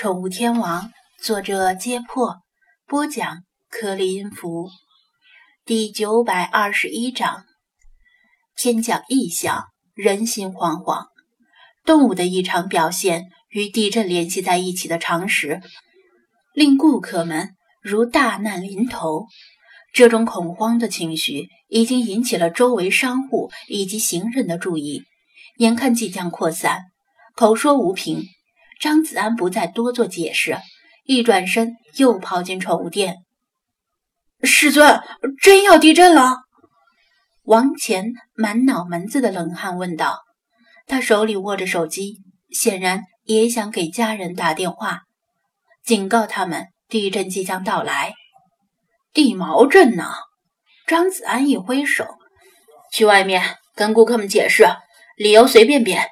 宠物天王，作者：揭破，播讲：颗粒音符，第九百二十一章：天降异象，人心惶惶。动物的异常表现与地震联系在一起的常识，令顾客们如大难临头。这种恐慌的情绪已经引起了周围商户以及行人的注意，眼看即将扩散，口说无凭。张子安不再多做解释，一转身又跑进宠物店。师尊，真要地震了！王乾满脑门子的冷汗问道。他手里握着手机，显然也想给家人打电话，警告他们地震即将到来。地毛震呢？张子安一挥手，去外面跟顾客们解释，理由随便编。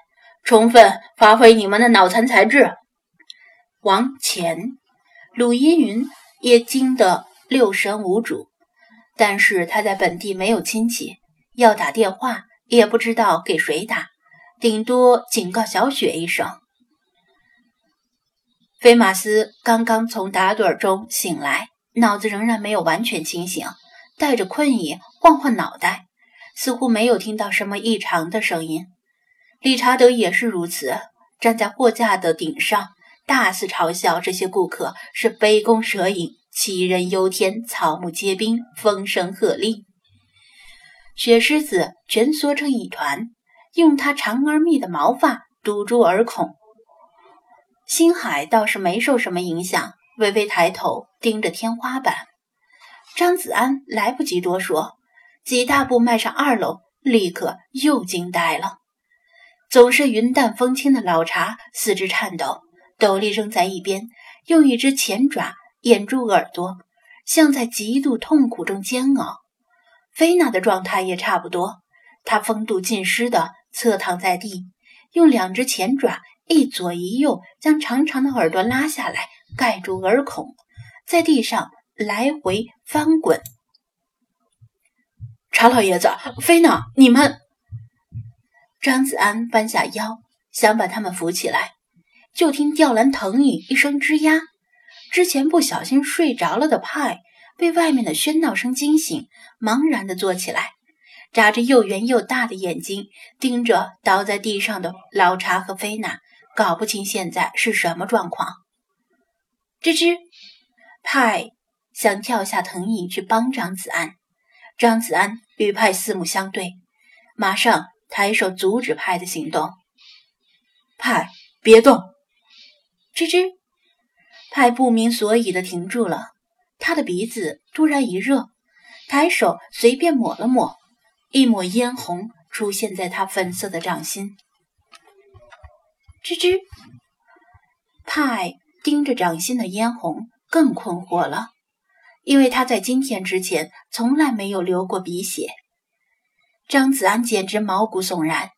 充分发挥你们的脑残才智。王乾、鲁依云也惊得六神无主，但是他在本地没有亲戚，要打电话也不知道给谁打，顶多警告小雪一声。菲马斯刚刚从打盹中醒来，脑子仍然没有完全清醒，带着困意晃晃脑袋，似乎没有听到什么异常的声音。理查德也是如此，站在货架的顶上，大肆嘲笑这些顾客是杯弓蛇影、杞人忧天、草木皆兵、风声鹤唳。雪狮子蜷缩成一团，用它长而密的毛发堵住耳孔。星海倒是没受什么影响，微微抬头盯着天花板。张子安来不及多说，几大步迈上二楼，立刻又惊呆了。总是云淡风轻的老茶四肢颤抖，斗笠扔在一边，用一只前爪掩住耳朵，像在极度痛苦中煎熬。菲娜的状态也差不多，她风度尽失的侧躺在地，用两只前爪一左一右将长长的耳朵拉下来盖住耳孔，在地上来回翻滚。查老爷子，菲娜，你们。张子安弯下腰，想把他们扶起来，就听吊篮藤椅一声吱呀，之前不小心睡着了的派被外面的喧闹声惊醒，茫然地坐起来，眨着又圆又大的眼睛，盯着倒在地上的老查和菲娜，搞不清现在是什么状况。吱吱，派想跳下藤椅去帮张子安，张子安与派四目相对，马上。抬手阻止派的行动，派别动！吱吱，派不明所以的停住了，他的鼻子突然一热，抬手随便抹了抹，一抹嫣红出现在他粉色的掌心。吱吱，派盯着掌心的嫣红更困惑了，因为他在今天之前从来没有流过鼻血。张子安简直毛骨悚然，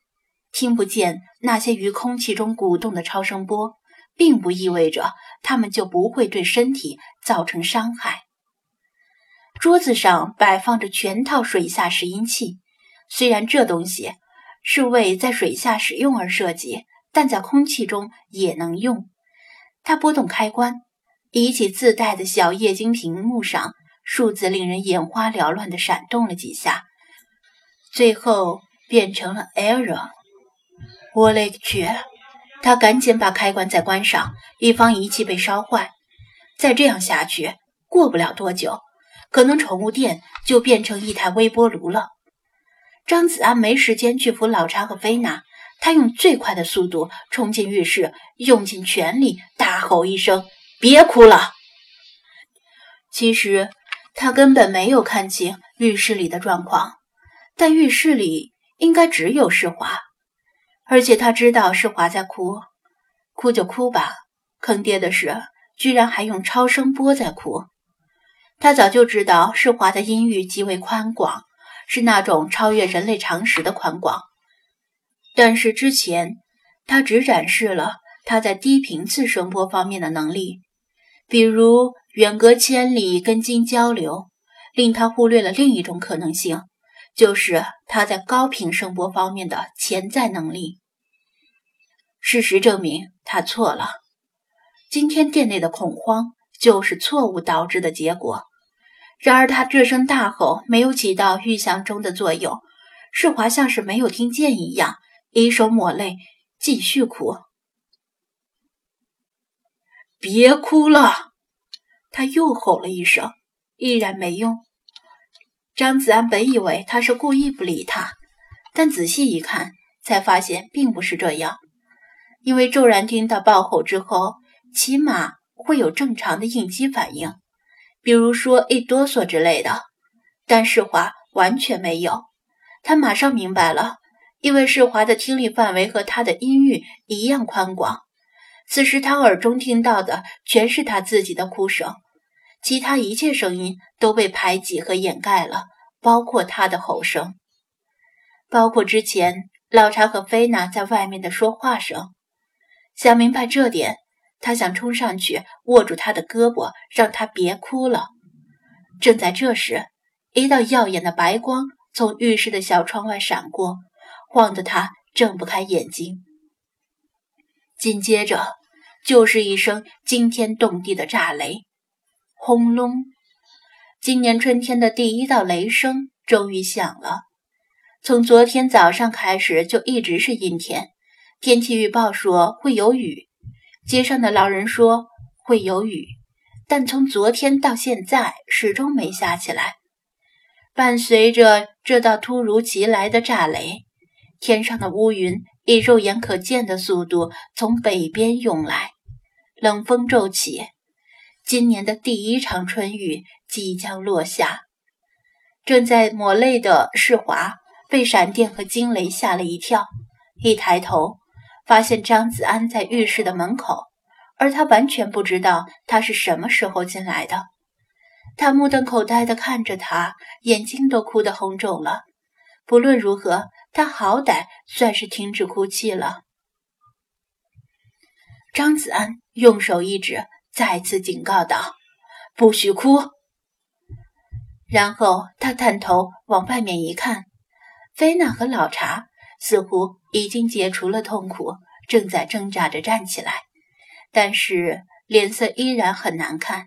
听不见那些于空气中鼓动的超声波，并不意味着他们就不会对身体造成伤害。桌子上摆放着全套水下拾音器，虽然这东西是为在水下使用而设计，但在空气中也能用。他拨动开关，仪器自带的小液晶屏幕上数字令人眼花缭乱地闪动了几下。最后变成了 error，我勒个去！他赶紧把开关再关上，以防仪器被烧坏。再这样下去，过不了多久，可能宠物店就变成一台微波炉了。张子安没时间去扶老查和菲娜，他用最快的速度冲进浴室，用尽全力大吼一声：“别哭了！”其实他根本没有看清浴室里的状况。但浴室里应该只有世华，而且他知道世华在哭，哭就哭吧。坑爹的是，居然还用超声波在哭。他早就知道世华的音域极为宽广，是那种超越人类常识的宽广。但是之前他只展示了他在低频次声波方面的能力，比如远隔千里跟鲸交流，令他忽略了另一种可能性。就是他在高频声波方面的潜在能力。事实证明，他错了。今天店内的恐慌就是错误导致的结果。然而他这声大吼没有起到预想中的作用，世华像是没有听见一样，一手抹泪，继续哭。别哭了！他又吼了一声，依然没用。张子安本以为他是故意不理他，但仔细一看，才发现并不是这样。因为骤然听到爆吼之后，起码会有正常的应激反应。比如说一哆嗦之类的，但世华完全没有。他马上明白了，因为世华的听力范围和他的音域一样宽广。此时他耳中听到的全是他自己的哭声，其他一切声音都被排挤和掩盖了，包括他的吼声，包括之前老查和菲娜在外面的说话声。想明白这点。他想冲上去握住他的胳膊，让他别哭了。正在这时，一道耀眼的白光从浴室的小窗外闪过，晃得他睁不开眼睛。紧接着，就是一声惊天动地的炸雷，轰隆！今年春天的第一道雷声终于响了。从昨天早上开始就一直是阴天，天气预报说会有雨。街上的老人说会有雨，但从昨天到现在始终没下起来。伴随着这道突如其来的炸雷，天上的乌云以肉眼可见的速度从北边涌来，冷风骤起。今年的第一场春雨即将落下。正在抹泪的世华被闪电和惊雷吓了一跳，一抬头。发现张子安在浴室的门口，而他完全不知道他是什么时候进来的。他目瞪口呆地看着他，眼睛都哭得红肿了。不论如何，他好歹算是停止哭泣了。张子安用手一指，再次警告道：“不许哭。”然后他探头往外面一看，菲娜和老查。似乎已经解除了痛苦，正在挣扎着站起来，但是脸色依然很难看。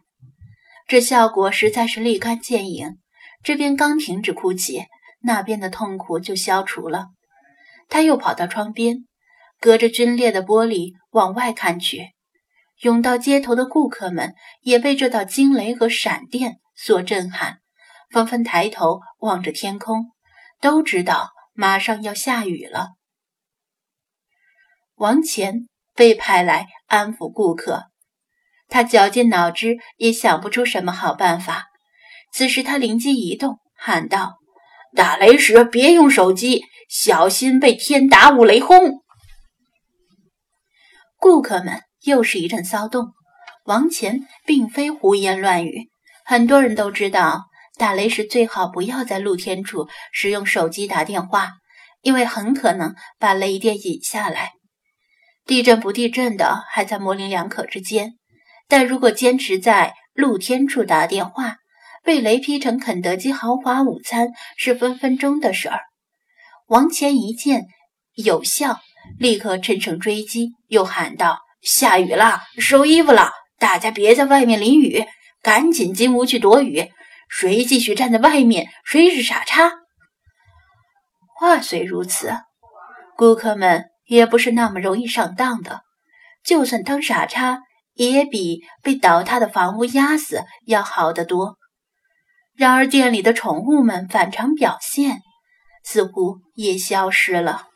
这效果实在是立竿见影，这边刚停止哭泣，那边的痛苦就消除了。他又跑到窗边，隔着皲裂的玻璃往外看去，涌到街头的顾客们也被这道惊雷和闪电所震撼，纷纷抬头望着天空，都知道。马上要下雨了，王乾被派来安抚顾客。他绞尽脑汁也想不出什么好办法。此时他灵机一动，喊道：“打雷时别用手机，小心被天打五雷轰。”顾客们又是一阵骚动。王乾并非胡言乱语，很多人都知道。打雷时最好不要在露天处使用手机打电话，因为很可能把雷电引下来。地震不地震的还在模棱两可之间，但如果坚持在露天处打电话，被雷劈成肯德基豪华午餐是分分钟的事儿。王乾一见有效，立刻乘胜追击，又喊道：“下雨了，收衣服了，大家别在外面淋雨，赶紧进屋去躲雨。”谁继续站在外面，谁是傻叉。话虽如此，顾客们也不是那么容易上当的。就算当傻叉，也比被倒塌的房屋压死要好得多。然而，店里的宠物们反常表现似乎也消失了。